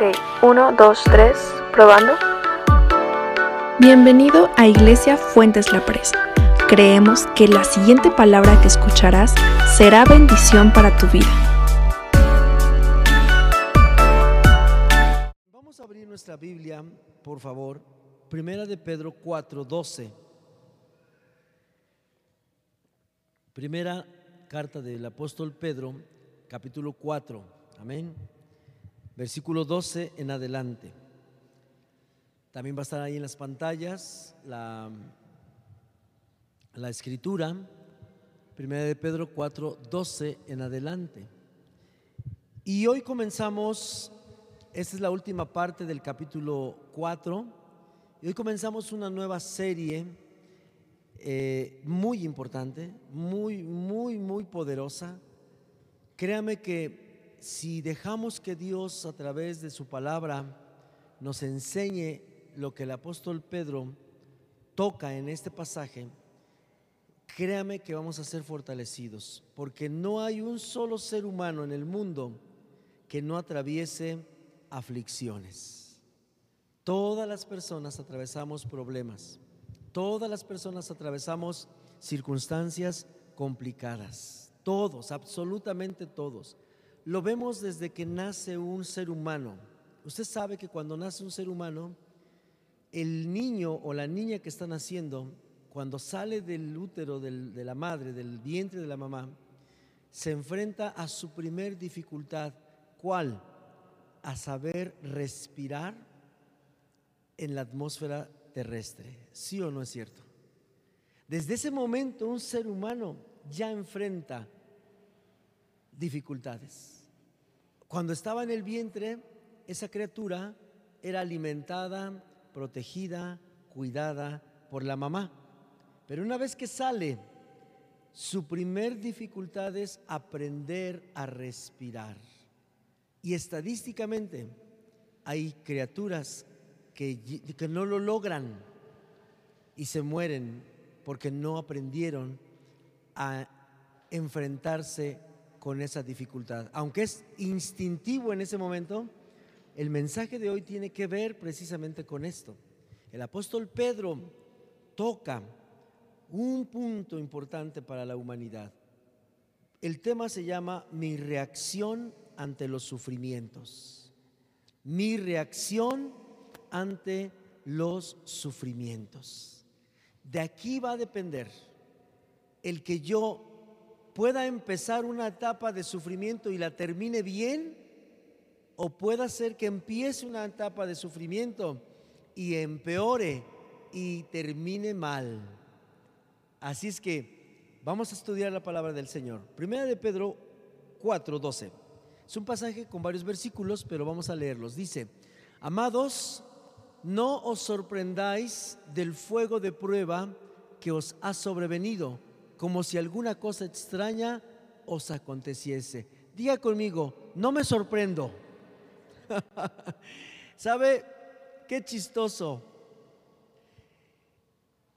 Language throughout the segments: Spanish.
Ok, uno, dos, tres, probando. Bienvenido a Iglesia Fuentes La Presa. Creemos que la siguiente palabra que escucharás será bendición para tu vida. Vamos a abrir nuestra Biblia, por favor. Primera de Pedro 4, 12. Primera carta del apóstol Pedro, capítulo 4. Amén. Versículo 12 en adelante. También va a estar ahí en las pantallas la, la escritura. Primera de Pedro 4, 12 en adelante. Y hoy comenzamos, esta es la última parte del capítulo 4, y hoy comenzamos una nueva serie eh, muy importante, muy, muy, muy poderosa. Créame que si dejamos que Dios a través de su palabra nos enseñe lo que el apóstol Pedro toca en este pasaje, créame que vamos a ser fortalecidos, porque no hay un solo ser humano en el mundo que no atraviese aflicciones. Todas las personas atravesamos problemas. Todas las personas atravesamos circunstancias complicadas. Todos, absolutamente todos. Lo vemos desde que nace un ser humano. Usted sabe que cuando nace un ser humano, el niño o la niña que está naciendo, cuando sale del útero de la madre, del vientre de la mamá, se enfrenta a su primer dificultad. ¿Cuál? A saber respirar en la atmósfera terrestre. ¿Sí o no es cierto? Desde ese momento un ser humano ya enfrenta dificultades. Cuando estaba en el vientre, esa criatura era alimentada, protegida, cuidada por la mamá. Pero una vez que sale, su primer dificultad es aprender a respirar. Y estadísticamente hay criaturas que, que no lo logran y se mueren porque no aprendieron a enfrentarse con esa dificultad. Aunque es instintivo en ese momento, el mensaje de hoy tiene que ver precisamente con esto. El apóstol Pedro toca un punto importante para la humanidad. El tema se llama mi reacción ante los sufrimientos. Mi reacción ante los sufrimientos. De aquí va a depender el que yo pueda empezar una etapa de sufrimiento y la termine bien, o pueda ser que empiece una etapa de sufrimiento y empeore y termine mal. Así es que vamos a estudiar la palabra del Señor. Primera de Pedro 4:12. Es un pasaje con varios versículos, pero vamos a leerlos. Dice, amados, no os sorprendáis del fuego de prueba que os ha sobrevenido, como si alguna cosa extraña os aconteciese. Diga conmigo, no me sorprendo. ¿Sabe qué chistoso?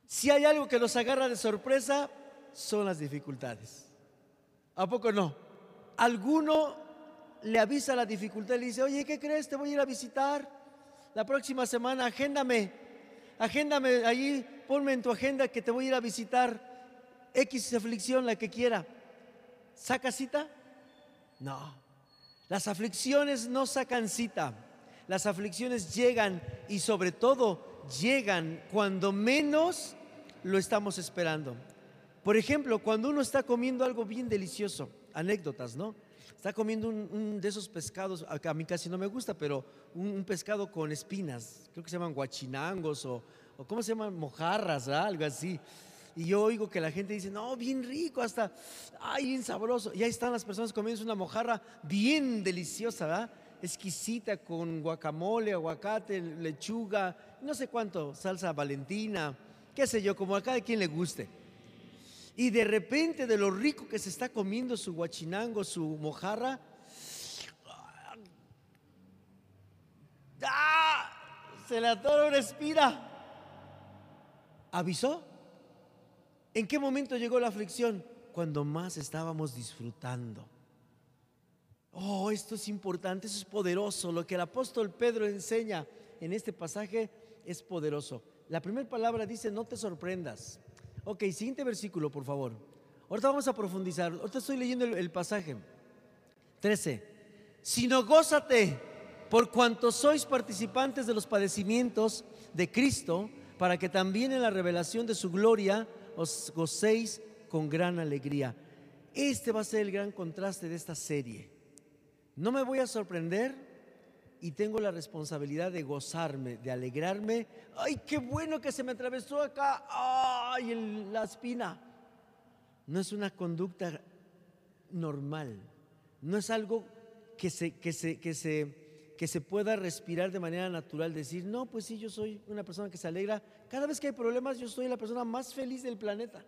Si hay algo que nos agarra de sorpresa, son las dificultades. ¿A poco no? Alguno le avisa la dificultad y le dice, oye, ¿qué crees? Te voy a ir a visitar la próxima semana, agéndame, agéndame allí, ponme en tu agenda que te voy a ir a visitar X aflicción, la que quiera. ¿Saca cita? No. Las aflicciones no sacan cita. Las aflicciones llegan y sobre todo llegan cuando menos lo estamos esperando. Por ejemplo, cuando uno está comiendo algo bien delicioso, anécdotas, ¿no? Está comiendo un, de esos pescados, a mí casi no me gusta, pero un, pescado con espinas, creo que se llaman guachinangos o, o ¿cómo se llaman? Mojarras, algo así. Y yo oigo que la gente dice, no, bien rico, hasta, ay, bien sabroso. Y ahí están las personas comiendo una mojarra bien deliciosa, ¿verdad? Exquisita con guacamole, aguacate, lechuga, no sé cuánto, salsa valentina, qué sé yo, como a cada quien le guste. Y de repente, de lo rico que se está comiendo su guachinango, su mojarra, ¡ah! se le atora una. ¿Avisó? ¿En qué momento llegó la aflicción? Cuando más estábamos disfrutando. Oh, esto es importante, eso es poderoso. Lo que el apóstol Pedro enseña en este pasaje es poderoso. La primera palabra dice, no te sorprendas. Ok, siguiente versículo, por favor. Ahorita vamos a profundizar. Ahorita estoy leyendo el, el pasaje. 13. Sino gózate por cuanto sois participantes de los padecimientos de Cristo, para que también en la revelación de su gloria os gocéis con gran alegría. Este va a ser el gran contraste de esta serie. No me voy a sorprender y tengo la responsabilidad de gozarme, de alegrarme. ¡Ay, qué bueno que se me atravesó acá! ¡Ay, la espina! No es una conducta normal, no es algo que se, que se, que se, que se pueda respirar de manera natural, decir, no, pues sí, yo soy una persona que se alegra. Cada vez que hay problemas, yo soy la persona más feliz del planeta.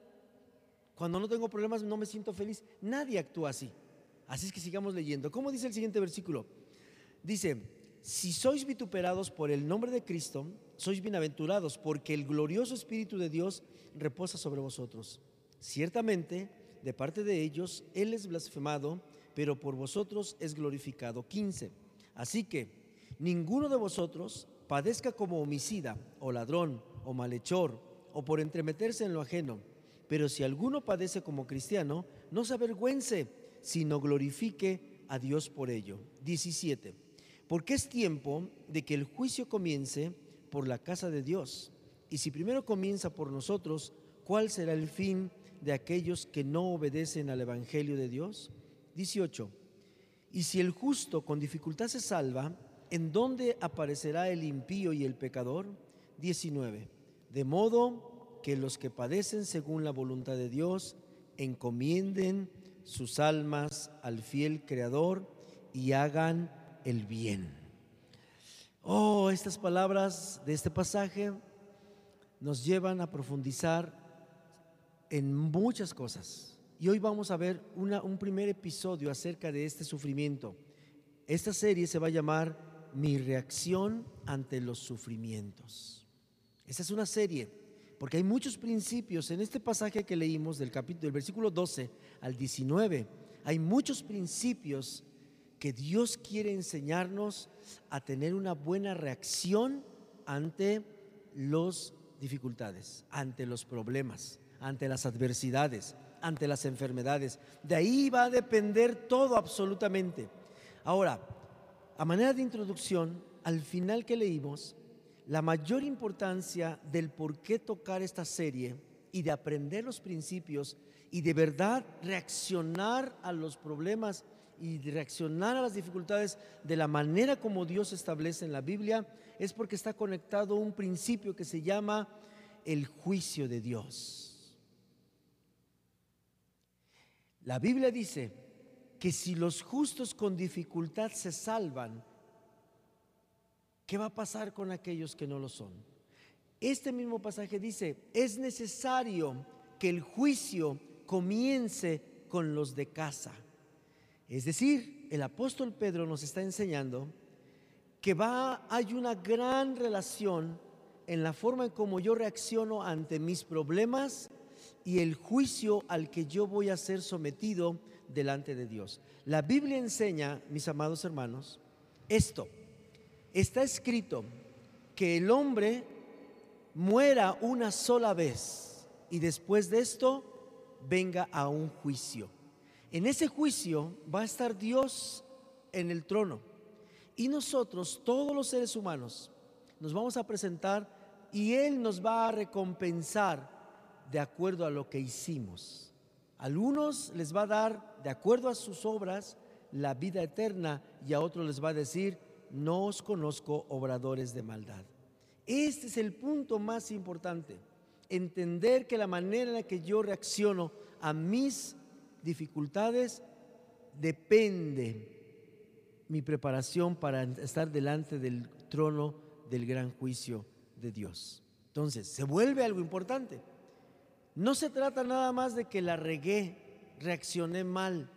Cuando no tengo problemas, no me siento feliz. Nadie actúa así. Así es que sigamos leyendo. ¿Cómo dice el siguiente versículo? Dice, si sois vituperados por el nombre de Cristo, sois bienaventurados, porque el glorioso Espíritu de Dios reposa sobre vosotros. Ciertamente, de parte de ellos, Él es blasfemado, pero por vosotros es glorificado. 15. Así que ninguno de vosotros padezca como homicida, o ladrón, o malhechor, o por entremeterse en lo ajeno. Pero si alguno padece como cristiano, no se avergüence sino glorifique a Dios por ello. 17. Porque es tiempo de que el juicio comience por la casa de Dios. Y si primero comienza por nosotros, ¿cuál será el fin de aquellos que no obedecen al Evangelio de Dios? 18. Y si el justo con dificultad se salva, ¿en dónde aparecerá el impío y el pecador? 19. De modo que los que padecen según la voluntad de Dios encomienden sus almas al fiel Creador y hagan el bien. Oh, estas palabras de este pasaje nos llevan a profundizar en muchas cosas. Y hoy vamos a ver un primer episodio acerca de este sufrimiento. Esta serie se va a llamar Mi reacción ante los sufrimientos. Esta es una serie porque hay muchos principios en este pasaje que leímos del capítulo del versículo 12 al 19. Hay muchos principios que Dios quiere enseñarnos a tener una buena reacción ante las dificultades, ante los problemas, ante las adversidades, ante las enfermedades. De ahí va a depender todo absolutamente. Ahora, a manera de introducción, al final que leímos, la mayor importancia del por qué tocar esta serie y de aprender los principios y de verdad reaccionar a los problemas y reaccionar a las dificultades de la manera como Dios establece en la Biblia es porque está conectado un principio que se llama el juicio de Dios. La Biblia dice que si los justos con dificultad se salvan, ¿Qué va a pasar con aquellos que no lo son? Este mismo pasaje dice, es necesario que el juicio comience con los de casa. Es decir, el apóstol Pedro nos está enseñando que va hay una gran relación en la forma en cómo yo reacciono ante mis problemas y el juicio al que yo voy a ser sometido delante de Dios. La Biblia enseña, mis amados hermanos, esto está escrito que el hombre muera una sola vez y después de esto venga a un juicio. En ese juicio va a estar Dios en el trono y nosotros, todos los seres humanos, nos vamos a presentar y Él nos va a recompensar de acuerdo a lo que hicimos. algunos les va a dar, de acuerdo a sus obras, la vida eterna y a otros les va a decir, no os conozco obradores de maldad. Este es el punto más importante, entender que la manera en la que yo reacciono a mis dificultades depende mi preparación para estar delante del trono del gran juicio de Dios. Entonces, se vuelve algo importante. No se trata nada más de que la regué, reaccioné mal.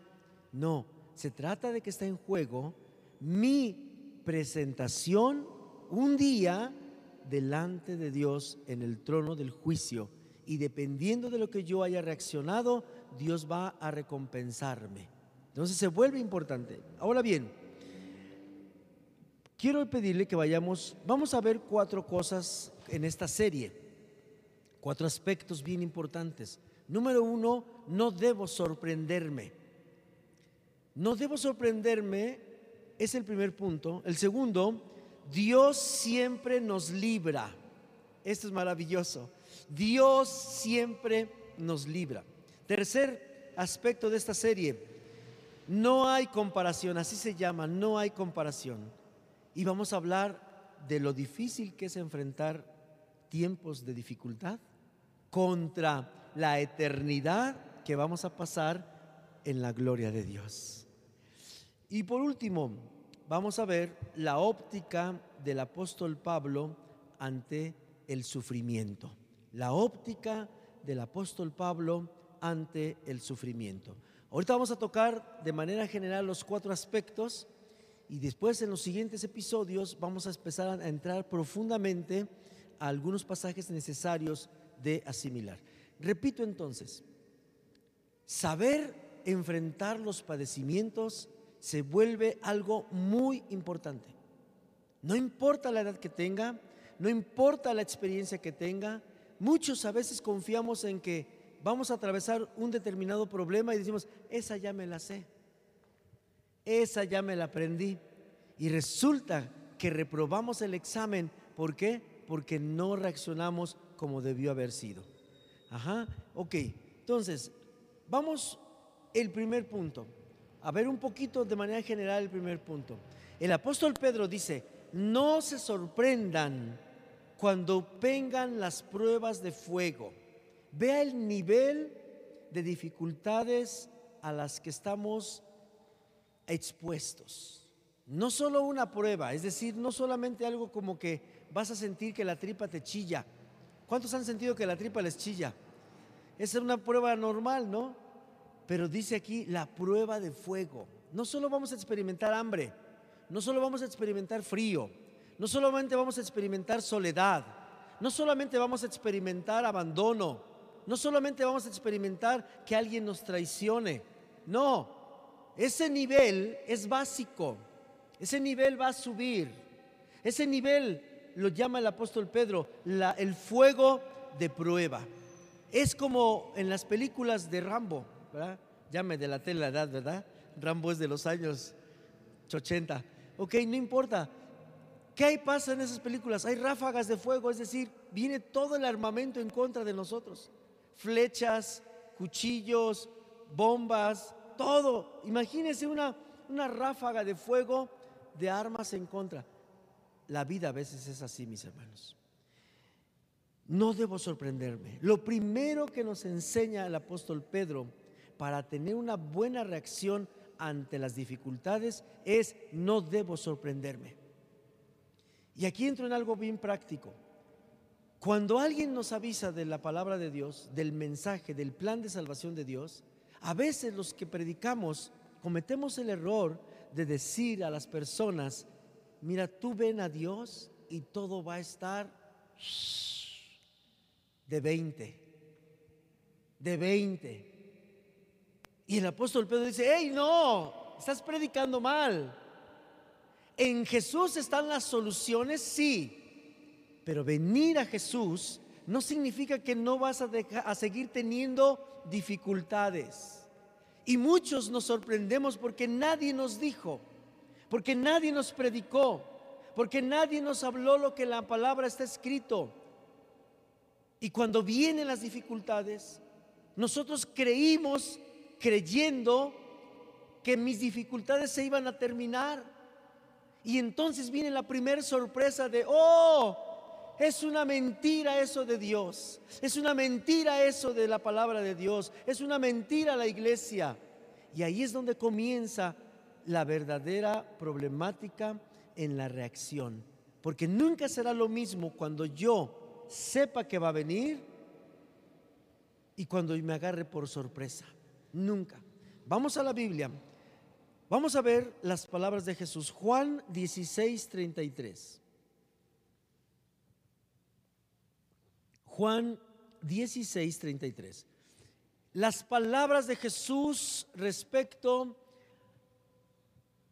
No, se trata de que está en juego mi presentación un día delante de Dios en el trono del juicio. Y dependiendo de lo que yo haya reaccionado, Dios va a recompensarme. Entonces se vuelve importante. Ahora bien, quiero pedirle que vayamos, vamos a ver cuatro cosas en esta serie, cuatro aspectos bien importantes. Número uno, no debo sorprenderme. No debo sorprenderme, es el primer punto. El segundo, Dios siempre nos libra. Esto es maravilloso. Dios siempre nos libra. Tercer aspecto de esta serie, no hay comparación, así se llama, no hay comparación. Y vamos a hablar de lo difícil que es enfrentar tiempos de dificultad contra la eternidad que vamos a pasar en la gloria de Dios. Y por último, vamos a ver la óptica del apóstol Pablo ante el sufrimiento. La óptica del apóstol Pablo ante el sufrimiento. Ahorita vamos a tocar de manera general los cuatro aspectos y después en los siguientes episodios vamos a empezar a entrar profundamente a algunos pasajes necesarios de asimilar. Repito entonces, saber enfrentar los padecimientos se vuelve algo muy importante. No importa la edad que tenga, no importa la experiencia que tenga, muchos a veces confiamos en que vamos a atravesar un determinado problema y decimos, esa ya me la sé, esa ya me la aprendí. Y resulta que reprobamos el examen. ¿Por qué? Porque no reaccionamos como debió haber sido. Ajá, ok. Entonces, vamos el primer punto. A ver un poquito de manera general el primer punto. El apóstol Pedro dice, no se sorprendan cuando vengan las pruebas de fuego. Vea el nivel de dificultades a las que estamos expuestos. No solo una prueba, es decir, no solamente algo como que vas a sentir que la tripa te chilla. ¿Cuántos han sentido que la tripa les chilla? Esa es una prueba normal, ¿no? Pero dice aquí la prueba de fuego. No solo vamos a experimentar hambre, no solo vamos a experimentar frío, no solamente vamos a experimentar soledad, no solamente vamos a experimentar abandono, no solamente vamos a experimentar que alguien nos traicione, no, ese nivel es básico. Ese nivel va a subir. Ese nivel lo llama el apóstol Pedro el fuego de prueba. Es como en las películas de Rambo, ¿verdad? Ya me delaté la edad, ¿verdad? Rambo es de los años 80. Ok, no importa. ¿Qué hay pasa en esas películas? Hay ráfagas de fuego, es decir, viene todo el armamento en contra de nosotros. Flechas, cuchillos, bombas, todo. Imagínense una, una ráfaga de fuego de armas en contra. La vida a veces es así, mis hermanos. No debo sorprenderme. Lo primero que nos enseña el apóstol Pedro para tener una buena reacción ante las dificultades es no debo sorprenderme. Y aquí entro en algo bien práctico. Cuando alguien nos avisa de la palabra de Dios, del mensaje, del plan de salvación de Dios, a veces los que predicamos cometemos el error de decir a las personas, mira, tú ven a Dios y todo va a estar de 20, de 20. Y el apóstol Pedro dice, hey, no, estás predicando mal. En Jesús están las soluciones, sí, pero venir a Jesús no significa que no vas a, a seguir teniendo dificultades. Y muchos nos sorprendemos porque nadie nos dijo, porque nadie nos predicó, porque nadie nos habló lo que en la palabra está escrito. Y cuando vienen las dificultades, nosotros creímos creyendo que mis dificultades se iban a terminar. Y entonces viene la primera sorpresa de, oh, es una mentira eso de Dios. Es una mentira eso de la palabra de Dios. Es una mentira la iglesia. Y ahí es donde comienza la verdadera problemática en la reacción. Porque nunca será lo mismo cuando yo sepa que va a venir y cuando me agarre por sorpresa. Nunca. Vamos a la Biblia. Vamos a ver las palabras de Jesús. Juan 16, 33. Juan 16, 33. Las palabras de Jesús respecto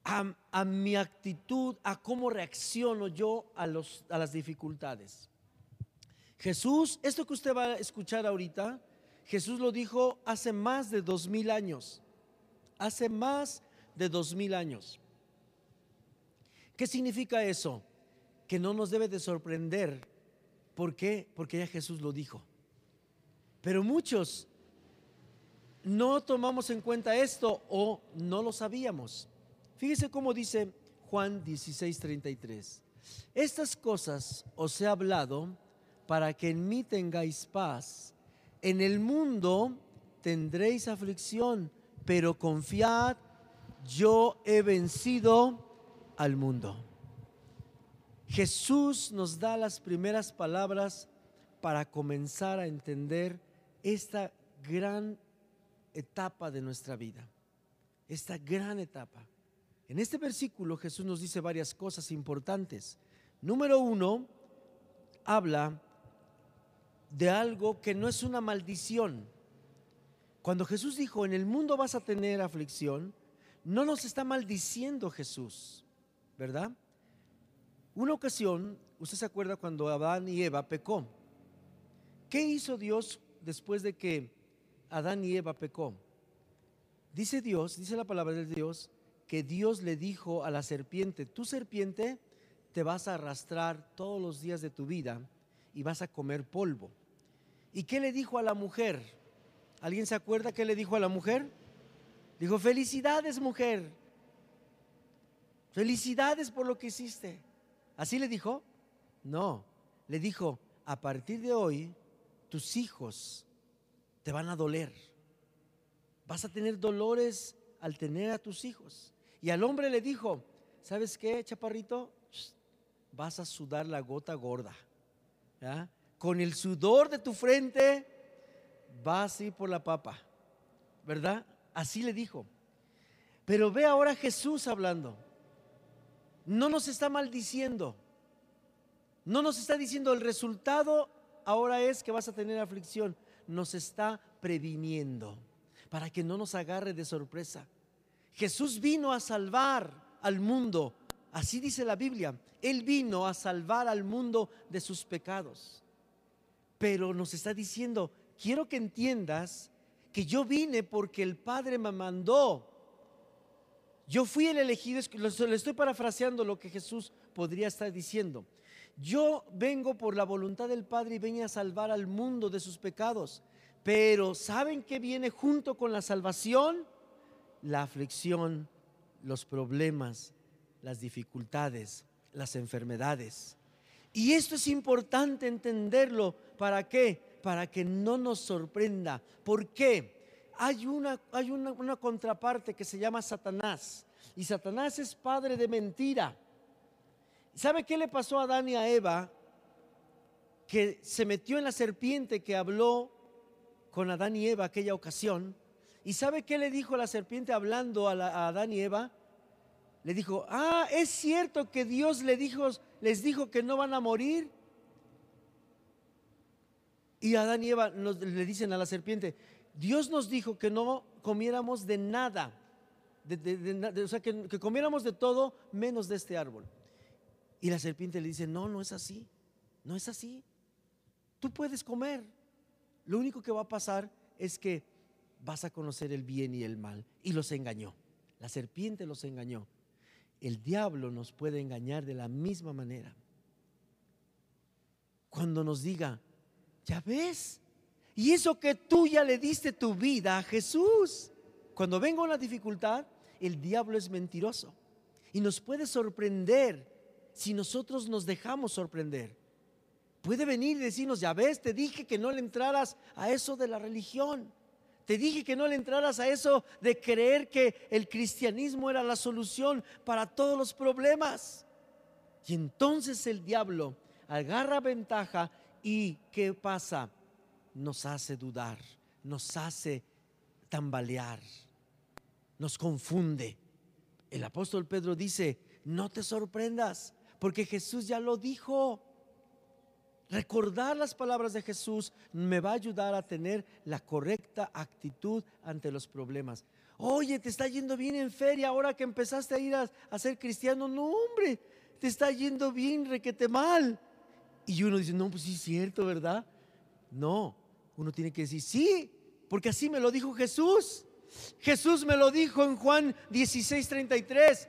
a, mi actitud, a cómo reacciono yo a, a las dificultades. Jesús, esto que usted va a escuchar ahorita, Jesús lo dijo hace más de dos mil años. Hace más de dos mil años. ¿Qué significa eso? Que no nos debe de sorprender. ¿Por qué? Porque ya Jesús lo dijo. Pero muchos no tomamos en cuenta esto o no lo sabíamos. Fíjese cómo dice Juan 16:33. Estas cosas os he hablado para que en mí tengáis paz. En el mundo tendréis aflicción, pero confiad, yo he vencido al mundo. Jesús nos da las primeras palabras para comenzar a entender esta gran etapa de nuestra vida, esta gran etapa. En este versículo Jesús nos dice varias cosas importantes. Número uno, habla de algo que no es una maldición. Cuando Jesús dijo, en el mundo vas a tener aflicción, no nos está maldiciendo Jesús, ¿verdad? Una ocasión, usted se acuerda cuando Adán y Eva pecó. ¿Qué hizo Dios después de que Adán y Eva pecó? Dice Dios, dice la palabra de Dios, que Dios le dijo a la serpiente, tu serpiente te vas a arrastrar todos los días de tu vida y vas a comer polvo. ¿Y qué le dijo a la mujer? ¿Alguien se acuerda qué le dijo a la mujer? Dijo, felicidades mujer, felicidades por lo que hiciste. ¿Así le dijo? No, le dijo, a partir de hoy tus hijos te van a doler. Vas a tener dolores al tener a tus hijos. Y al hombre le dijo, ¿sabes qué, chaparrito? Vas a sudar la gota gorda. Con el sudor de tu frente vas a por la papa. ¿Verdad? Así le dijo. Pero ve ahora Jesús hablando. No nos está maldiciendo. No nos está diciendo el resultado ahora es que vas a tener aflicción. Nos está previniendo para que no nos agarre de sorpresa. Jesús vino a salvar al mundo. Así dice la Biblia. Él vino a salvar al mundo de sus pecados. Pero nos está diciendo, quiero que entiendas que yo vine porque el Padre me mandó. Yo fui el elegido, le estoy parafraseando lo que Jesús podría estar diciendo. Yo vengo por la voluntad del Padre y vengo a salvar al mundo de sus pecados. Pero ¿saben qué viene junto con la salvación? la aflicción, los problemas, las dificultades, las enfermedades. Y esto es importante entenderlo. ¿Para qué? Para que no nos sorprenda. ¿Por qué? Hay una, hay una, una contraparte que se llama Satanás. Y Satanás es padre de mentira. ¿Sabe qué le pasó a Adán y a Eva? Que se metió en la serpiente que habló con Adán y Eva aquella ocasión ¿Y sabe qué le dijo la serpiente hablando a, Adán y Eva? Le dijo, ah, es cierto que Dios dijo, les dijo que no van a morir. Y Adán y Eva le dicen a la serpiente, Dios nos dijo que no comiéramos de nada, o sea, que comiéramos de todo menos de este árbol. Y la serpiente le dice, no, no es así, no es así. Tú puedes comer. Lo único que va a pasar es que vas a conocer el bien y el mal. Y los engañó. La serpiente los engañó. El diablo nos puede engañar de la misma manera. Cuando nos diga, ya ves, y eso que tú ya le diste tu vida a Jesús. Cuando venga una dificultad, el diablo es mentiroso y nos puede sorprender si nosotros nos dejamos sorprender. Puede venir y decirnos, ya ves, te dije que no le entraras a eso de la religión. Te dije que no le entraras a eso de creer que el cristianismo era la solución para todos los problemas. Y entonces el diablo agarra ventaja y ¿qué pasa? Nos hace dudar, nos hace tambalear, nos confunde. El apóstol Pedro dice, no te sorprendas, porque Jesús ya lo dijo. Recordar las palabras de Jesús me va a ayudar a tener la correcta actitud ante los problemas. Oye, te está yendo bien en feria ahora que empezaste a ir a, ser cristiano. No, hombre, te está yendo bien, requete mal. Y uno dice, no, pues sí es cierto, ¿verdad? No, uno tiene que decir, sí, porque así me lo dijo Jesús. Jesús me lo dijo en Juan 16, 33,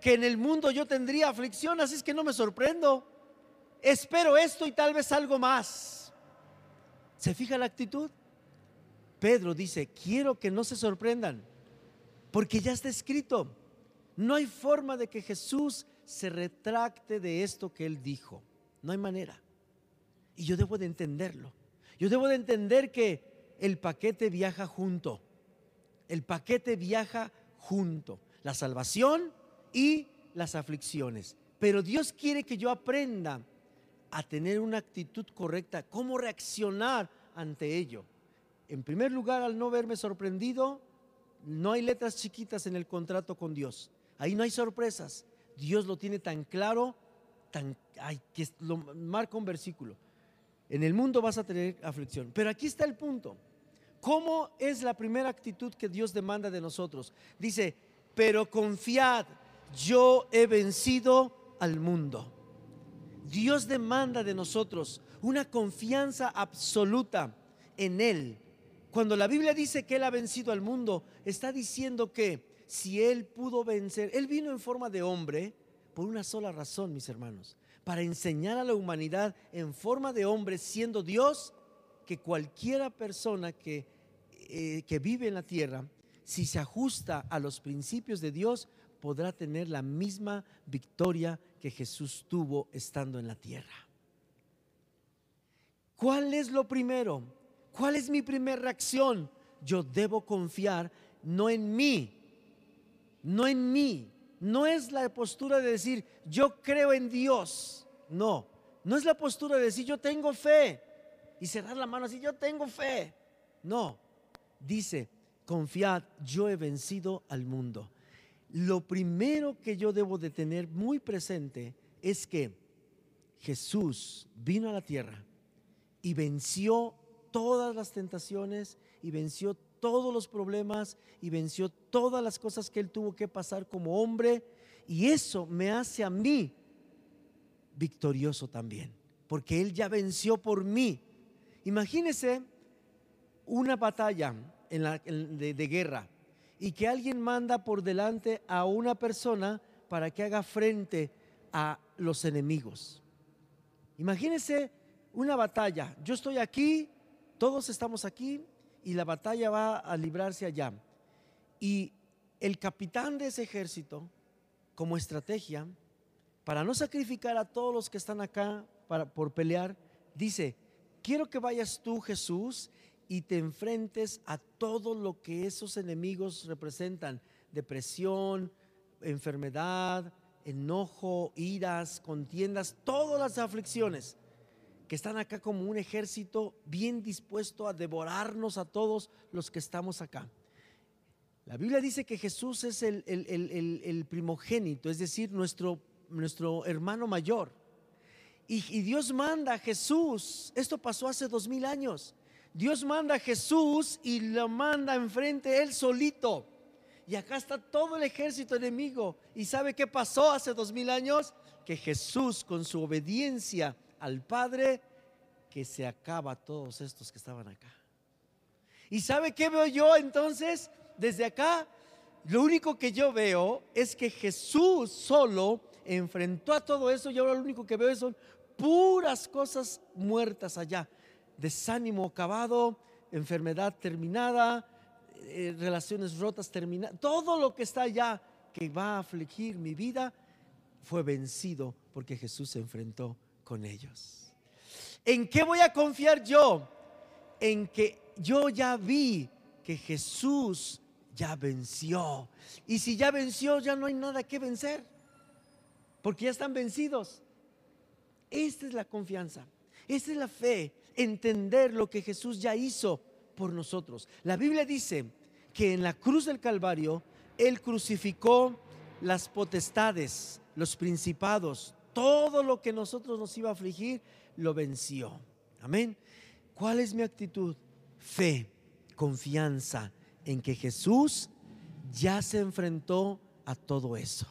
que en el mundo yo tendría aflicción, así es que no me sorprendo. Espero esto y tal vez algo más. ¿Se fija la actitud? Pedro dice, quiero que no se sorprendan, porque ya está escrito. No hay forma de que Jesús se retracte de esto que él dijo. No hay manera. Y yo debo de entenderlo. Yo debo de entender que el paquete viaja junto. El paquete viaja junto. La salvación y las aflicciones. Pero Dios quiere que yo aprenda a tener una actitud correcta, cómo reaccionar ante ello. En primer lugar, al no verme sorprendido, no hay letras chiquitas en el contrato con Dios. Ahí no hay sorpresas. Dios lo tiene tan claro, tan, ay, que lo marca un versículo. En el mundo vas a tener aflicción. Pero aquí está el punto. ¿Cómo es la primera actitud que Dios demanda de nosotros? Dice, pero confiad, yo he vencido al mundo. Dios demanda de nosotros una confianza absoluta en Él. Cuando la Biblia dice que Él ha vencido al mundo, está diciendo que si Él pudo vencer, Él vino en forma de hombre por una sola razón, mis hermanos, para enseñar a la humanidad en forma de hombre, siendo Dios, que cualquiera persona que, eh, que vive en la tierra, si se ajusta a los principios de Dios, podrá tener la misma victoria que Jesús tuvo estando en la tierra. ¿Cuál es lo primero? ¿Cuál es mi primera reacción? Yo debo confiar no en mí, no en mí. No es la postura de decir, yo creo en Dios. No, no es la postura de decir, yo tengo fe. Y cerrar la mano así, yo tengo fe. No, dice, confiad, yo he vencido al mundo. Lo primero que yo debo de tener muy presente es que Jesús vino a la tierra y venció todas las tentaciones y venció todos los problemas y venció todas las cosas que él tuvo que pasar como hombre. Y eso me hace a mí victorioso también, porque él ya venció por mí. Imagínese una batalla en la, de, de guerra y que alguien manda por delante a una persona para que haga frente a los enemigos. Imagínese una batalla. Yo estoy aquí, todos estamos aquí y la batalla va a librarse allá. Y el capitán de ese ejército, como estrategia, para no sacrificar a todos los que están acá para, por pelear, dice, quiero que vayas tú, Jesús, y te enfrentes a todo lo que esos enemigos representan, depresión, enfermedad, enojo, iras, contiendas, todas las aflicciones que están acá como un ejército bien dispuesto a devorarnos a todos los que estamos acá. La Biblia dice que Jesús es el, primogénito, es decir, nuestro, nuestro hermano mayor. Y, y, Dios manda a Jesús, esto pasó hace dos mil años. Dios manda a Jesús y lo manda enfrente él solito. Y acá está todo el ejército enemigo. ¿Y sabe qué pasó hace dos mil años? Que Jesús con su obediencia al Padre que se acaba todos estos que estaban acá. ¿Y sabe qué veo yo entonces desde acá? Lo único que yo veo es que Jesús solo enfrentó a todo eso y ahora lo único que veo son puras cosas muertas allá. Desánimo acabado, enfermedad terminada, eh, relaciones rotas terminadas. Todo lo que está allá que va a afligir mi vida fue vencido porque Jesús se enfrentó con ellos. ¿En qué voy a confiar yo? En que yo ya vi que Jesús ya venció. Y si ya venció, ya no hay nada que vencer. Porque ya están vencidos. Esta es la confianza. Esta es la fe. Entender lo que Jesús ya hizo por nosotros. La Biblia dice que en la cruz del Calvario Él crucificó las potestades, los principados, todo lo que nosotros nos iba a afligir, lo venció. Amén. ¿Cuál es mi actitud? Fe, confianza en que Jesús ya se enfrentó a todo eso.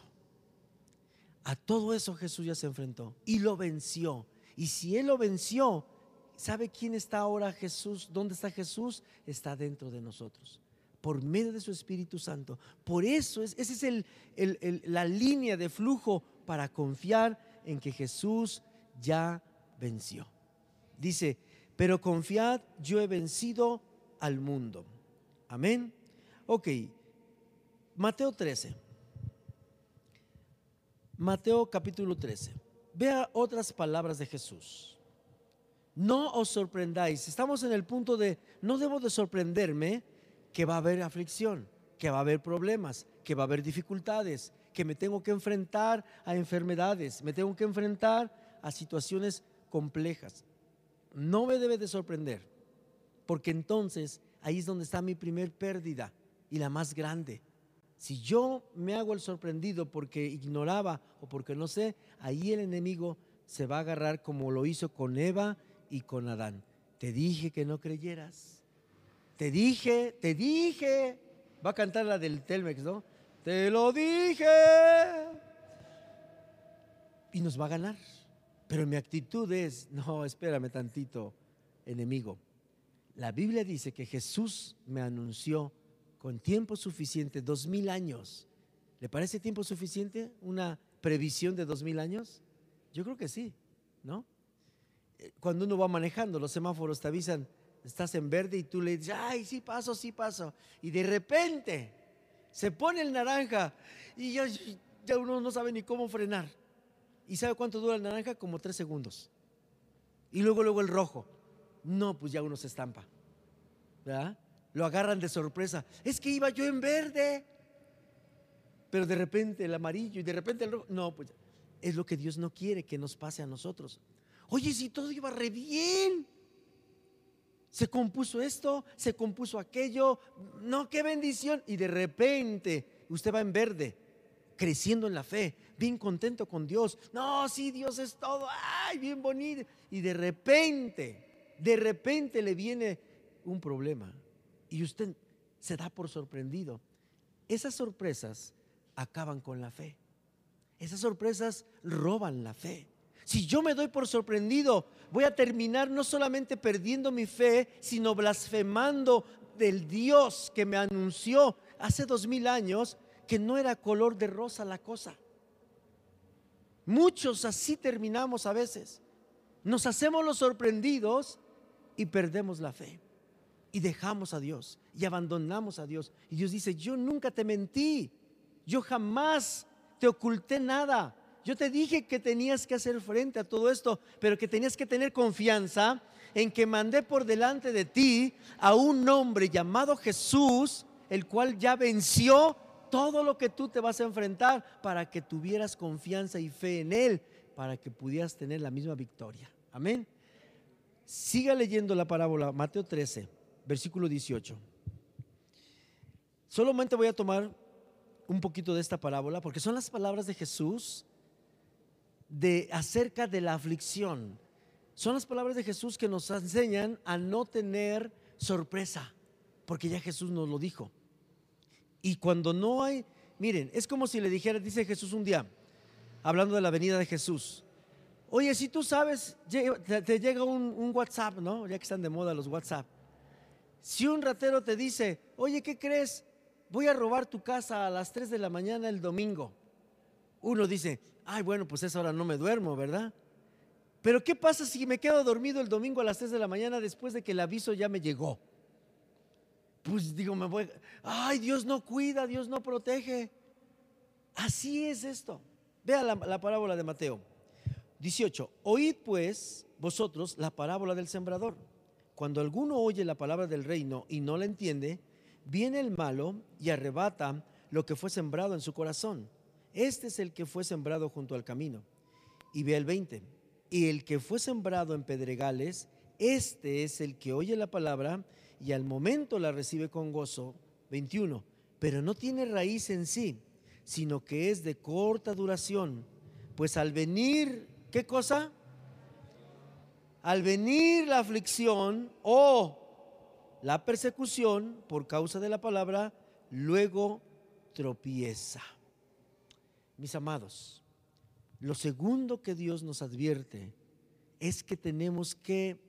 A todo eso Jesús ya se enfrentó y lo venció. Y si Él lo venció, ¿sabe quién está ahora Jesús? ¿Dónde está Jesús? Está dentro de nosotros, por medio de su Espíritu Santo. Por eso, es, esa es el, la línea de flujo para confiar en que Jesús ya venció. Dice, pero confiad, yo he vencido al mundo. Amén. Ok, Mateo 13. Mateo capítulo 13. Vea otras palabras de Jesús. No os sorprendáis. Estamos en el punto de, no debo de sorprenderme que va a haber aflicción, que va a haber problemas, que va a haber dificultades, que me tengo que enfrentar a enfermedades, me tengo que enfrentar a situaciones complejas. No me debe de sorprender, porque entonces ahí es donde está mi primer pérdida y la más grande. Si yo me hago el sorprendido porque ignoraba o porque no sé, ahí el enemigo se va a agarrar como lo hizo con Eva y con Adán. Te dije que no creyeras. Te dije, te dije. Va a cantar la del Telmex, ¿no? Te lo dije. Y nos va a ganar. Pero mi actitud es, no, espérame tantito, enemigo. La Biblia dice que Jesús me anunció con tiempo suficiente, dos mil años. ¿Le parece tiempo suficiente una previsión de dos mil años? Yo creo que sí, ¿no? Cuando uno va manejando, los semáforos te avisan, estás en verde y tú le dices, ay, sí paso, sí paso. Y de repente se pone el naranja y ya, ya uno no sabe ni cómo frenar. ¿Y sabe cuánto dura el naranja? Como tres segundos. Y luego, luego el rojo. No, pues ya uno se estampa. ¿Verdad? Lo agarran de sorpresa. Es que iba yo en verde. Pero de repente el amarillo y de repente el rojo. No, pues es lo que Dios no quiere que nos pase a nosotros. Oye, si todo iba re bien. Se compuso esto, se compuso aquello. No, qué bendición. Y de repente usted va en verde, creciendo en la fe, bien contento con Dios. No, sí, Dios es todo, ay, bien bonito. Y de repente, de repente le viene un problema y usted se da por sorprendido. Esas sorpresas acaban con la fe. Esas sorpresas roban la fe. Si yo me doy por sorprendido, voy a terminar no solamente perdiendo mi fe, sino blasfemando del Dios que me anunció hace dos mil años que no era color de rosa la cosa. Muchos así terminamos a veces. Nos hacemos los sorprendidos y perdemos la fe. Y dejamos a Dios y abandonamos a Dios. Y Dios dice, yo nunca te mentí. Yo jamás te oculté nada. Yo te dije que tenías que hacer frente a todo esto, pero que tenías que tener confianza en que mandé por delante de ti a un hombre llamado Jesús, el cual ya venció todo lo que tú te vas a enfrentar para que tuvieras confianza y fe en Él, para que pudieras tener la misma victoria. Amén. Siga leyendo la parábola, Mateo 13, versículo 18. Solamente voy a tomar un poquito de esta parábola porque son las palabras de Jesús de acerca de la aflicción. Son las palabras de Jesús que nos enseñan a no tener sorpresa, porque ya Jesús nos lo dijo. Y cuando no hay, miren, es como si le dijera, dice Jesús un día, hablando de la venida de Jesús, oye, si tú sabes, te, llega un, un, WhatsApp, ¿no? Ya que están de moda los WhatsApp. Si un ratero te dice, oye, ¿qué crees? Voy a robar tu casa a las 3 de la mañana el domingo. Uno dice, ay, bueno, pues esa hora no me duermo, ¿verdad? Pero ¿qué pasa si me quedo dormido el domingo a las 3 de la mañana después de que el aviso ya me llegó? pues digo, me voy, ay, Dios no cuida, Dios no protege. Así es esto. Vea la, parábola de Mateo 18. Oíd pues vosotros la parábola del sembrador. Cuando alguno oye la palabra del reino y no la entiende, viene el malo y arrebata lo que fue sembrado en su corazón. Este es el que fue sembrado junto al camino. Y ve el 20. Y el que fue sembrado en pedregales, este es el que oye la palabra y al momento la recibe con gozo. 21. Pero no tiene raíz en sí, sino que es de corta duración. Pues al venir, ¿qué cosa? Al venir la aflicción o la persecución por causa de la palabra, luego tropieza. Mis amados, lo segundo que Dios nos advierte es que tenemos que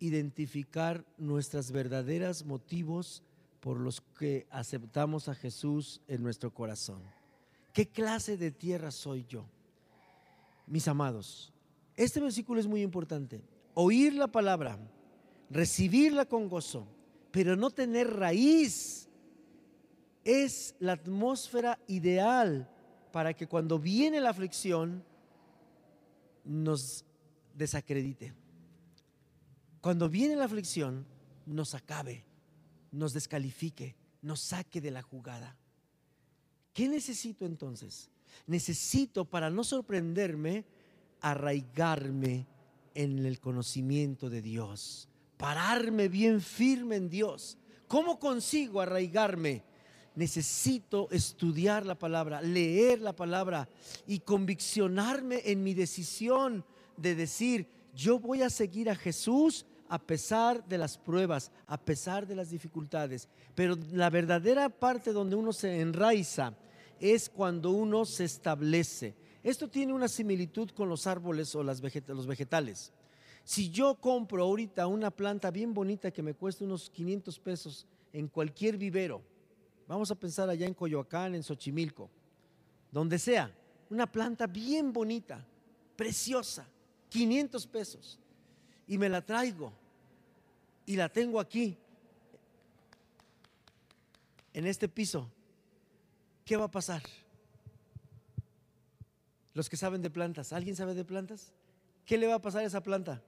identificar nuestras verdaderas motivos por los que aceptamos a Jesús en nuestro corazón. ¿Qué clase de tierra soy yo? Mis amados, este versículo es muy importante. Oír la palabra, recibirla con gozo, pero no tener raíz es la atmósfera ideal para que cuando viene la aflicción nos desacredite. Cuando viene la aflicción nos acabe, nos descalifique, nos saque de la jugada. ¿Qué necesito entonces? Necesito, para no sorprenderme, arraigarme en el conocimiento de Dios, pararme bien firme en Dios. ¿Cómo consigo arraigarme? Necesito estudiar la palabra, leer la palabra y conviccionarme en mi decisión de decir, yo voy a seguir a Jesús a pesar de las pruebas, a pesar de las dificultades. Pero la verdadera parte donde uno se enraiza es cuando uno se establece. Esto tiene una similitud con los árboles o los vegetales. Si yo compro ahorita una planta bien bonita que me cuesta unos 500 pesos en cualquier vivero, vamos a pensar allá en Coyoacán, en Xochimilco, donde sea, una planta bien bonita, preciosa, 500 pesos, y me la traigo y la tengo aquí, en este piso, ¿qué va a pasar? Los que saben de plantas, ¿alguien sabe de plantas? ¿Qué le va a pasar a esa planta?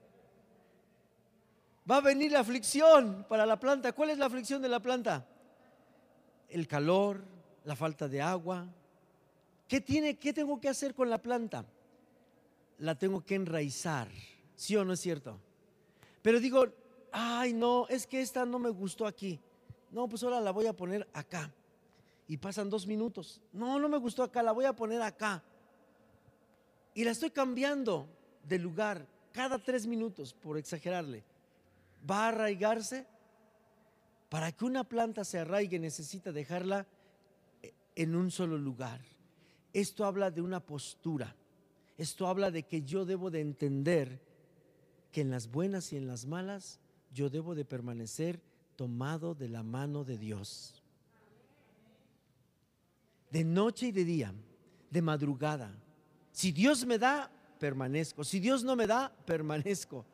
Va a venir la aflicción para la planta. ¿Cuál es la aflicción de la planta? El calor, la falta de agua. ¿Qué, tiene, qué tengo que hacer con la planta? La tengo que enraizar. ¿Sí o no es cierto? Pero digo, ay no, es que esta no me gustó aquí. No, pues ahora la voy a poner acá. Y pasan dos minutos. No, no me gustó acá, la voy a poner acá. Y la estoy cambiando de lugar cada tres minutos, por exagerarle. ¿Va a arraigarse? Para que una planta se arraigue necesita dejarla eh, en un solo lugar. Esto habla de una postura. Esto habla de que yo debo de entender que en las buenas y en las malas yo debo de permanecer tomado de la mano de Dios. De noche y de día, de madrugada, si Dios me da, permanezco. Si Dios no me da, permanezco.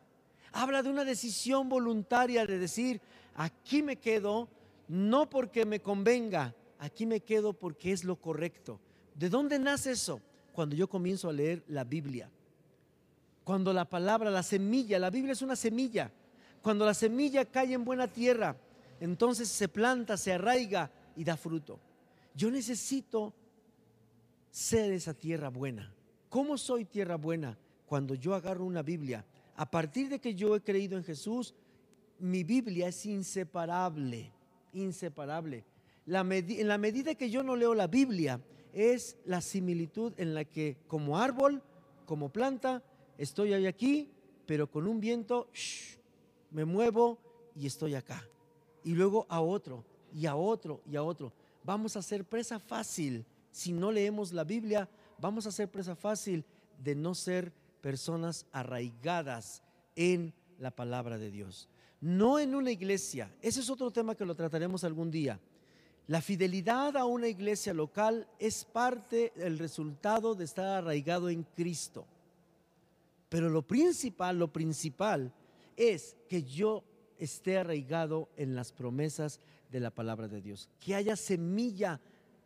Habla de una decisión voluntaria de decir, aquí me quedo, no porque me convenga, aquí me quedo porque es lo correcto. ¿De dónde nace eso? Cuando yo comienzo a leer la Biblia. Cuando la palabra, la semilla, la Biblia es una semilla. Cuando la semilla cae en buena tierra, entonces se planta, se arraiga y da fruto. Yo necesito ser esa tierra buena. ¿Cómo soy tierra buena? Cuando yo agarro una Biblia, a partir de que yo he creído en Jesús, mi Biblia es inseparable, inseparable. en la medida que yo no leo la Biblia, es la similitud en la que como árbol, como planta, estoy ahí aquí, pero con un viento, me muevo y estoy acá. Y luego a otro, y a otro, y a otro. Vamos a ser presa fácil si no leemos la Biblia vamos a ser presa fácil de no ser personas arraigadas en la palabra de Dios. No en una iglesia, ese es otro tema que lo trataremos algún día. La fidelidad a una iglesia local es parte del resultado de estar arraigado en Cristo. Pero lo principal, lo principal es que yo esté arraigado en las promesas de la palabra de Dios. Que haya semilla,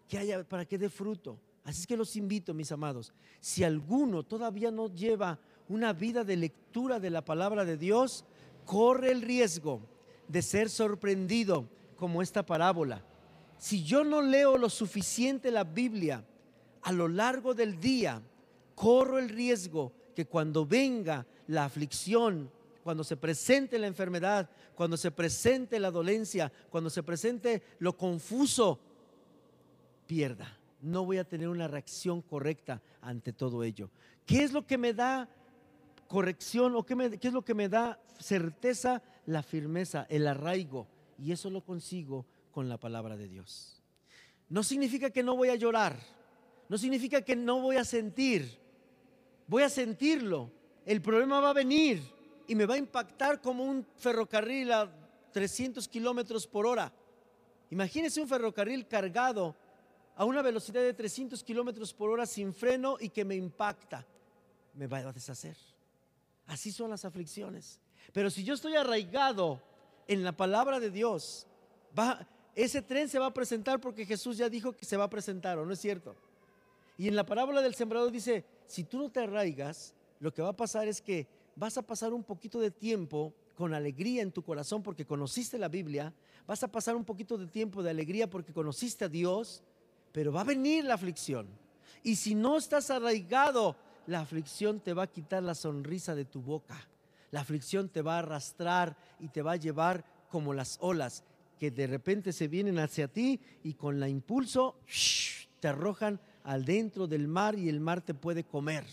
que haya para que dé fruto. Así es que los invito, mis amados, si alguno todavía no lleva una vida de lectura de la palabra de Dios, corre el riesgo de ser sorprendido como esta parábola. Si yo no leo lo suficiente la Biblia a lo largo del día, corro el riesgo que cuando venga la aflicción, cuando se presente la enfermedad, cuando se presente la dolencia, cuando se presente lo confuso, pierda no voy a tener una reacción correcta ante todo ello. ¿Qué es lo que me da corrección o qué, qué es lo que me da certeza? La firmeza, el arraigo. Y eso lo consigo con la palabra de Dios. No significa que no voy a llorar, no significa que no voy a sentir, voy a sentirlo. El problema va a venir y me va a impactar como un ferrocarril a 300 kilómetros por hora. Imagínese un ferrocarril cargado a una velocidad de 300 kilómetros por hora sin freno y que me impacta. Me va a deshacer. Así son las aflicciones. Pero si yo estoy arraigado en la palabra de Dios, va, ese tren se va a presentar porque Jesús ya dijo que se va a presentar, ¿o no es cierto? Y en la parábola del sembrador dice, si tú no te arraigas, lo que va a pasar es que vas a pasar un poquito de tiempo con alegría en tu corazón porque conociste la Biblia, vas a pasar un poquito de tiempo de alegría porque conociste a Dios, pero va a venir la aflicción. Y si no estás arraigado, la aflicción te va a quitar la sonrisa de tu boca. La aflicción te va a arrastrar y te va a llevar como las olas que de repente se vienen hacia ti y con la impulso te arrojan al dentro del mar y el mar te puede comer.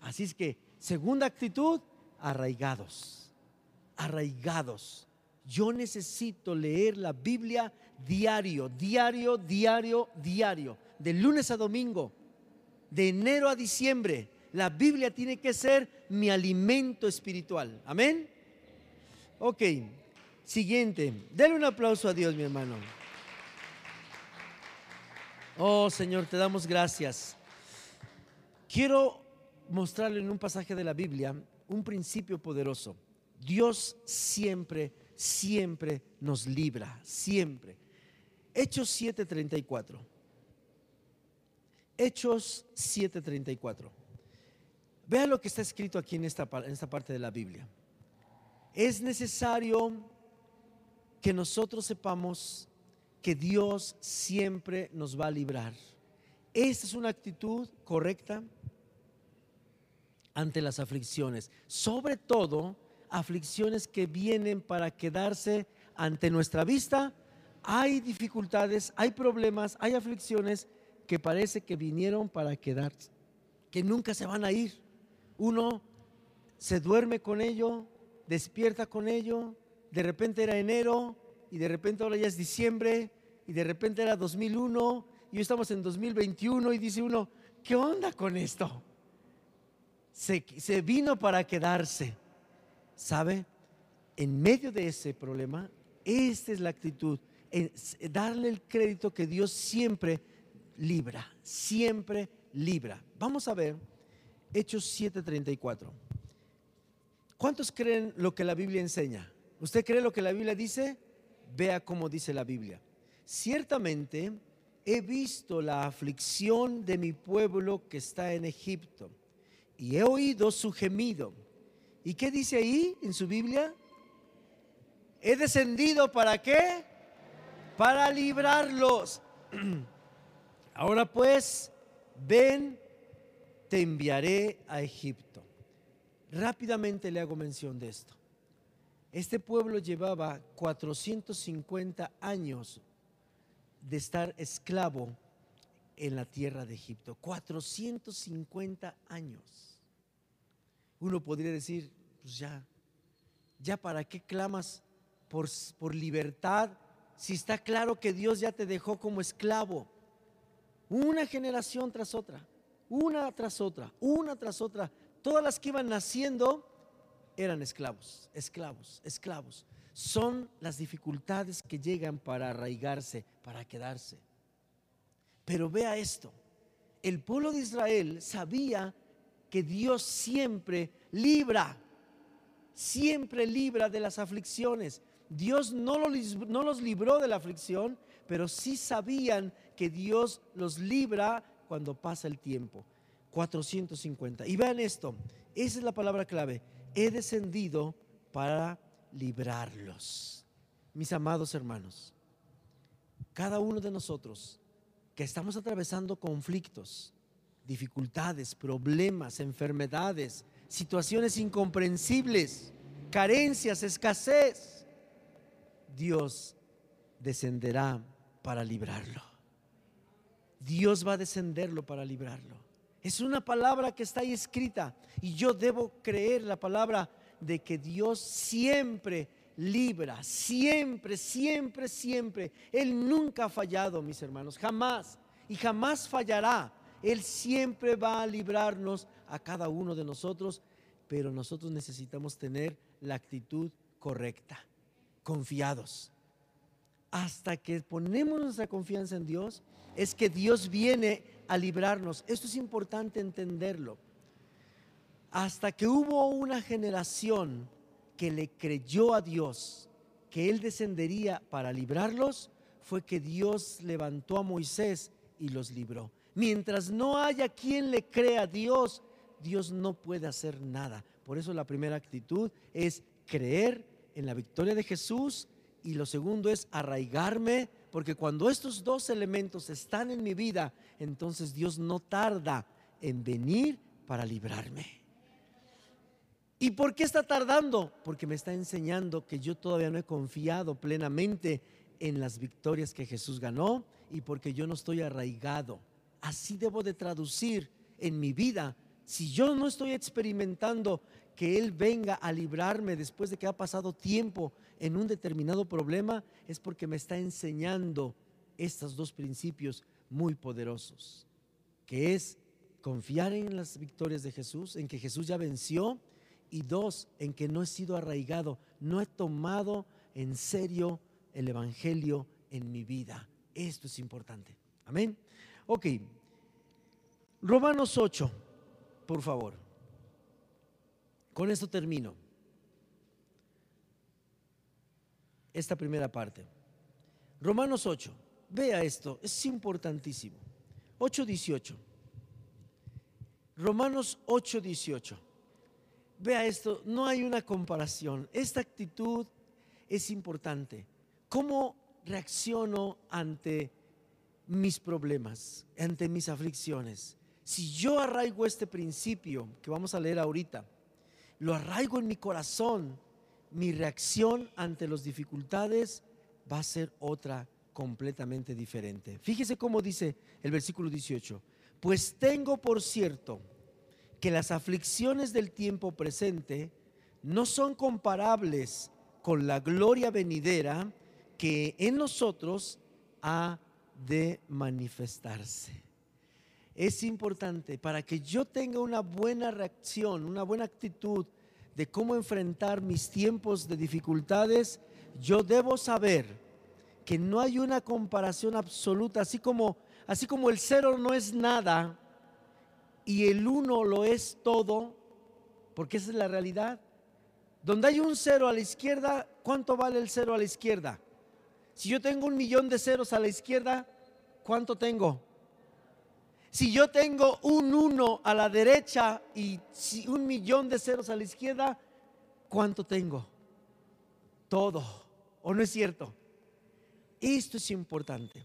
Así es que, segunda actitud, arraigados, arraigados. Yo necesito leer la Biblia diario, diario, diario, diario, de lunes a domingo, de enero a diciembre. La Biblia tiene que ser mi alimento espiritual. Amén. Ok, siguiente. Denle un aplauso a Dios, mi hermano. Oh Señor, te damos gracias. Quiero mostrarle en un pasaje de la Biblia un principio poderoso. Dios siempre, siempre nos libra, siempre. Hechos 7:34. Hechos 7:34. Vea lo que está escrito aquí en esta, en esta parte de la Biblia. Es necesario que nosotros sepamos que Dios siempre nos va a librar. Esta es una actitud correcta ante las aflicciones, sobre todo aflicciones que vienen para quedarse ante nuestra vista. Hay dificultades, hay problemas, hay aflicciones que parece que vinieron para quedarse, que nunca se van a ir. Uno se duerme con ello, despierta con ello, de repente era enero y de repente ahora ya es diciembre y de repente era 2001 y hoy estamos en 2021 y dice uno, ¿qué onda con esto? Se, vino para quedarse. ¿Sabe? En medio de ese problema, esta es la actitud, darle el crédito que Dios siempre libra, siempre libra. Vamos a ver Hechos 7:34. ¿Cuántos creen lo que la Biblia enseña? ¿Usted cree lo que la Biblia dice? Vea cómo dice la Biblia. Ciertamente he visto la aflicción de mi pueblo que está en Egipto y he oído su gemido. ¿Y qué dice ahí en su Biblia? He descendido para qué? Para librarlos. Ahora pues, ven, te enviaré a Egipto. Rápidamente le hago mención de esto. Este pueblo llevaba 450 años de estar esclavo en la tierra de Egipto. 450 años. Uno podría decir, pues ya, ya para qué clamas por, por libertad si está claro que Dios ya te dejó como esclavo. Una generación tras otra, una tras otra, una tras otra. Todas las que iban naciendo eran esclavos, esclavos, esclavos son las dificultades que llegan para arraigarse, para quedarse. Pero vea esto, el pueblo de Israel sabía que Dios siempre libra, siempre libra de las aflicciones. Dios no los, libró de la aflicción, pero sí sabían que Dios los libra cuando pasa el tiempo. 450. Y vean esto, esa es la palabra clave. He descendido para librarlos. Mis amados hermanos, cada uno de nosotros que estamos atravesando conflictos, dificultades, problemas, enfermedades, situaciones incomprensibles, carencias, escasez, Dios descenderá para librarlo. Dios va a descenderlo para librarlo. Es una palabra que está ahí escrita y yo debo creer la palabra de que Dios siempre libra, siempre, siempre, siempre. Él nunca ha fallado, mis hermanos, jamás, y jamás fallará. Él siempre va a librarnos a cada uno de nosotros, pero nosotros necesitamos tener la actitud correcta, confiados. Hasta que ponemos nuestra confianza en Dios, es que Dios viene a librarnos. Esto es importante entenderlo. Hasta que hubo una generación que le creyó a Dios, que Él descendería para librarlos, fue que Dios levantó a Moisés y los libró. Mientras no haya quien le crea a Dios, Dios no puede hacer nada. Por eso la primera actitud es creer en la victoria de Jesús y lo segundo es arraigarme, porque cuando estos dos elementos están en mi vida, entonces Dios no tarda en venir para librarme. ¿Y por qué está tardando? Porque me está enseñando que yo todavía no he confiado plenamente en las victorias que Jesús ganó y porque yo no estoy arraigado. Así debo de traducir en mi vida. Si yo no estoy experimentando que Él venga a librarme después de que ha pasado tiempo en un determinado problema, es porque me está enseñando estos dos principios muy poderosos, que es confiar en las victorias de Jesús, en que Jesús ya venció, y dos, en que no he sido arraigado, no he tomado en serio el Evangelio en mi vida. Esto es importante. Amén. Ok. Romanos 8, por favor. Con esto termino. Esta primera parte. Romanos 8. Vea esto, es importantísimo. 8.18. Romanos 8.18. Vea esto, no hay una comparación. Esta actitud es importante. ¿Cómo reacciono ante mis problemas, ante mis aflicciones? Si yo arraigo este principio que vamos a leer ahorita, lo arraigo en mi corazón, mi reacción ante las dificultades va a ser otra completamente diferente. Fíjese cómo dice el versículo 18. Pues tengo por cierto que las aflicciones del tiempo presente no son comparables con la gloria venidera que en nosotros ha de manifestarse. Es importante para que yo tenga una buena reacción, una buena actitud de cómo enfrentar mis tiempos de dificultades, yo debo saber que no hay una comparación absoluta, así como así como el cero no es nada, y el uno lo es todo, porque esa es la realidad. Donde hay un cero a la izquierda, ¿cuánto vale el cero a la izquierda? Si yo tengo un millón de ceros a la izquierda, ¿cuánto tengo? Si yo tengo un uno a la derecha y un millón de ceros a la izquierda, ¿cuánto tengo? Todo. ¿O no es cierto? Esto es importante.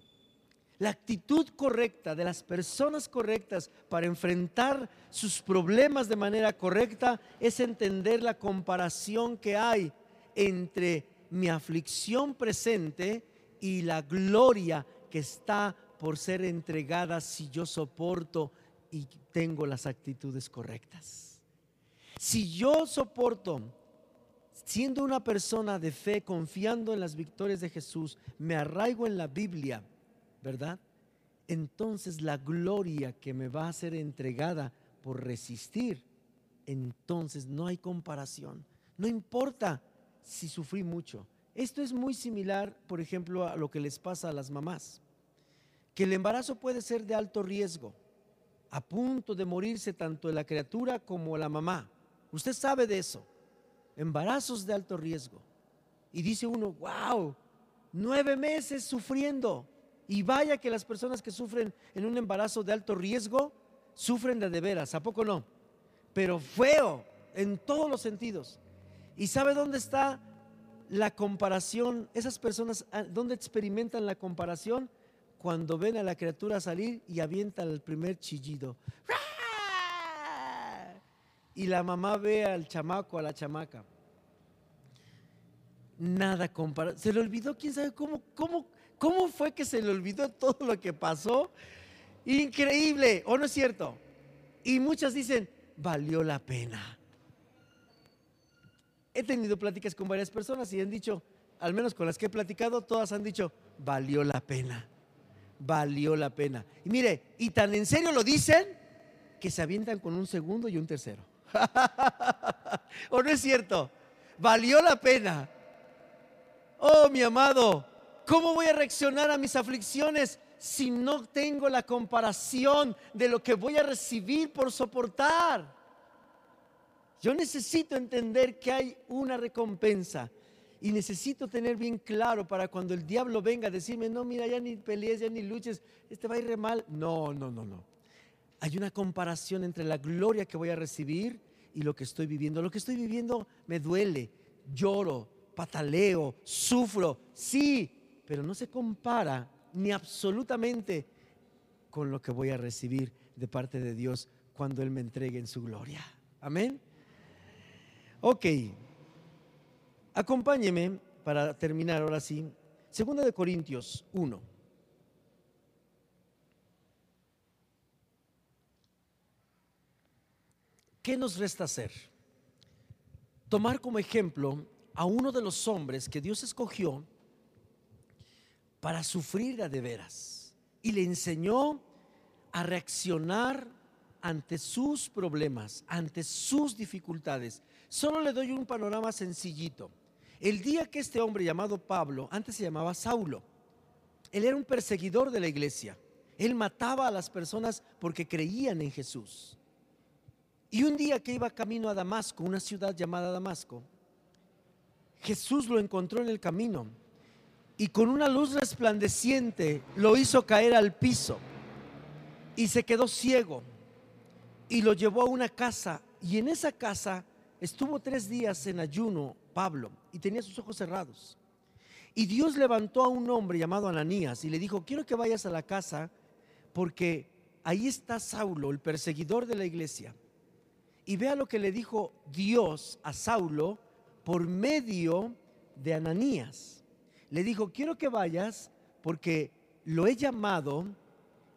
La actitud correcta de las personas correctas para enfrentar sus problemas de manera correcta es entender la comparación que hay entre mi aflicción presente y la gloria que está por ser entregada si yo soporto y tengo las actitudes correctas. Si yo soporto, siendo una persona de fe, confiando en las victorias de Jesús, me arraigo en la Biblia, ¿verdad? Entonces la gloria que me va a ser entregada por resistir, entonces no hay comparación. No importa si sufrí mucho. Esto es muy similar, por ejemplo, a lo que les pasa a las mamás. Que el embarazo puede ser de alto riesgo, a punto de morirse tanto la criatura como la mamá. Usted sabe de eso. Embarazos de alto riesgo. Y dice uno, wow, nueve meses sufriendo. Y vaya que las personas que sufren en un embarazo de alto riesgo sufren de de veras, ¿a poco no? Pero feo en todos los sentidos. ¿Y sabe dónde está la comparación? Esas personas, ah, ¿dónde experimentan la comparación? Cuando ven a la criatura salir y avientan el primer chillido. Y la mamá ve al chamaco, a la chamaca. Nada compara. Se le olvidó, quién sabe cómo, cómo, ¿Cómo fue que se le olvidó todo lo que pasó? Increíble, ¿o no es cierto? Y muchas dicen, valió la pena. he tenido pláticas con varias personas y han dicho, al menos con las que he platicado, todas han dicho, valió la pena, valió la pena. Y mire, y tan en serio lo dicen que se avientan con un segundo y un tercero. ¿O no es cierto? Valió la pena. Oh, mi amado, ¿cómo voy a reaccionar a mis aflicciones si no tengo la comparación de lo que voy a recibir por soportar? Yo necesito entender que hay una recompensa y necesito tener bien claro para cuando el diablo venga a decirme, no, mira, ya ni pelees, ya ni luches, este va a ir re mal. No, no, no, no. Hay una comparación entre la gloria que voy a recibir y lo que estoy viviendo. Lo que estoy viviendo me duele, lloro, pataleo, sufro, sí, pero no se compara ni absolutamente con lo que voy a recibir de parte de Dios cuando Él me entregue en su gloria. Amén. Ok, acompáñeme para terminar ahora sí. Segunda de Corintios 1. ¿Qué nos resta hacer? Tomar como ejemplo a uno de los hombres que Dios escogió para sufrir de veras y le enseñó a reaccionar ante sus problemas, ante sus dificultades. Solo le doy un panorama sencillito. El día que este hombre llamado Pablo, antes se llamaba Saulo, él era un perseguidor de la iglesia. Él mataba a las personas porque creían en Jesús. Y un día que iba camino a Damasco, una ciudad llamada Damasco, Jesús lo encontró en el camino y con una luz resplandeciente lo hizo caer al piso y se quedó ciego y lo llevó a una casa y en esa casa estuvo tres días en ayuno Pablo y tenía sus ojos cerrados. Y Dios levantó a un hombre llamado Ananías y le dijo, quiero que vayas a la casa porque ahí está Saulo, el perseguidor de la iglesia. Y vea lo que le dijo Dios a Saulo por medio de Ananías. Le dijo, quiero que vayas porque lo he llamado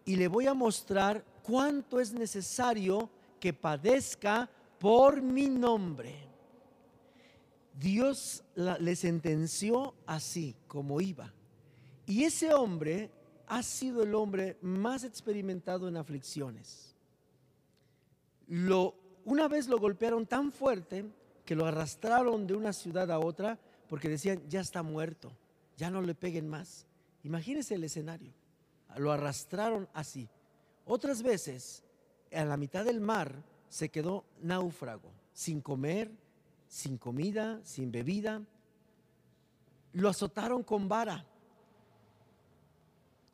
y le voy a mostrar cuánto es necesario que padezca por mi nombre. Dios le sentenció así como iba. Y ese hombre ha sido el hombre más experimentado en aflicciones. Una vez lo golpearon tan fuerte que lo arrastraron de una ciudad a otra porque decían, ya está muerto, ya no le peguen más. Imagínense el escenario. Lo arrastraron así. Otras veces, a la mitad del mar, se quedó náufrago, sin comer, sin comida, sin bebida. Lo azotaron con vara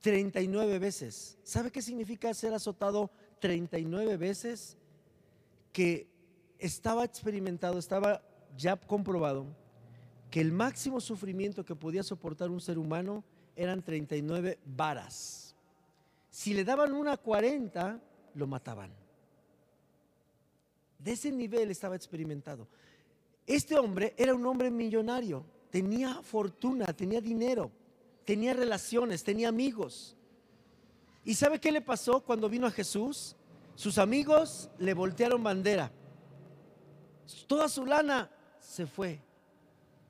39 veces. ¿Sabe qué significa ser azotado 39 veces? Que estaba experimentado, estaba ya comprobado que el máximo sufrimiento que podía soportar un ser humano eran 39 varas. Si le daban una 40, lo mataban. De ese nivel estaba experimentado. Este hombre era un hombre millonario, tenía fortuna, tenía dinero, tenía relaciones, tenía amigos. ¿Y sabe qué le pasó cuando vino a Jesús? Sus amigos le voltearon bandera. Toda su lana se fue.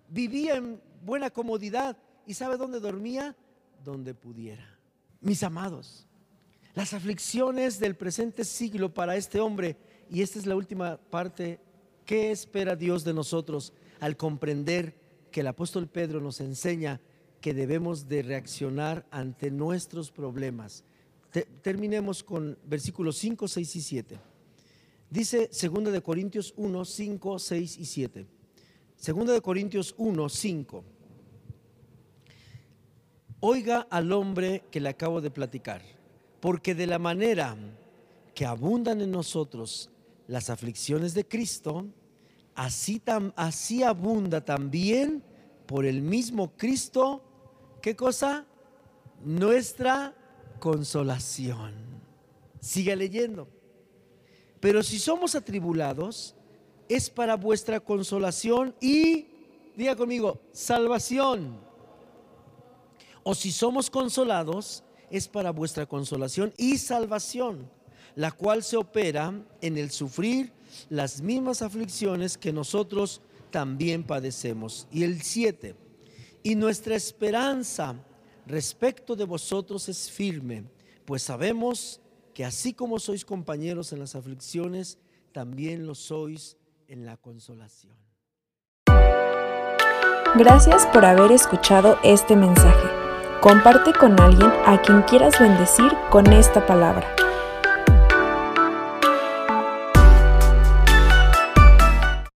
Vivía en buena comodidad. ¿Y sabe dónde dormía? Donde pudiera. Mis amados, las aflicciones del presente siglo para este hombre, y esta es la última parte, ¿qué espera Dios de nosotros al comprender que el apóstol Pedro nos enseña que debemos de reaccionar ante nuestros problemas? terminemos con versículos 5, 6 y 7. Dice 2 de Corintios 1, 5, 6 y 7. 2 de Corintios 1, 5. Oiga al hombre que le acabo de platicar, porque de la manera que abundan en nosotros las aflicciones de Cristo, así, así abunda también por el mismo Cristo, ¿qué cosa? Nuestra consolación. Siga leyendo. Pero si somos atribulados, es para vuestra consolación y, diga conmigo, salvación. O si somos consolados, es para vuestra consolación y salvación, la cual se opera en el sufrir las mismas aflicciones que nosotros también padecemos. Y el 7, y nuestra esperanza respecto de vosotros es firme, pues sabemos que así como sois compañeros en las aflicciones, también lo sois en la consolación. Gracias por haber escuchado este mensaje. Comparte con alguien a quien quieras bendecir con esta palabra.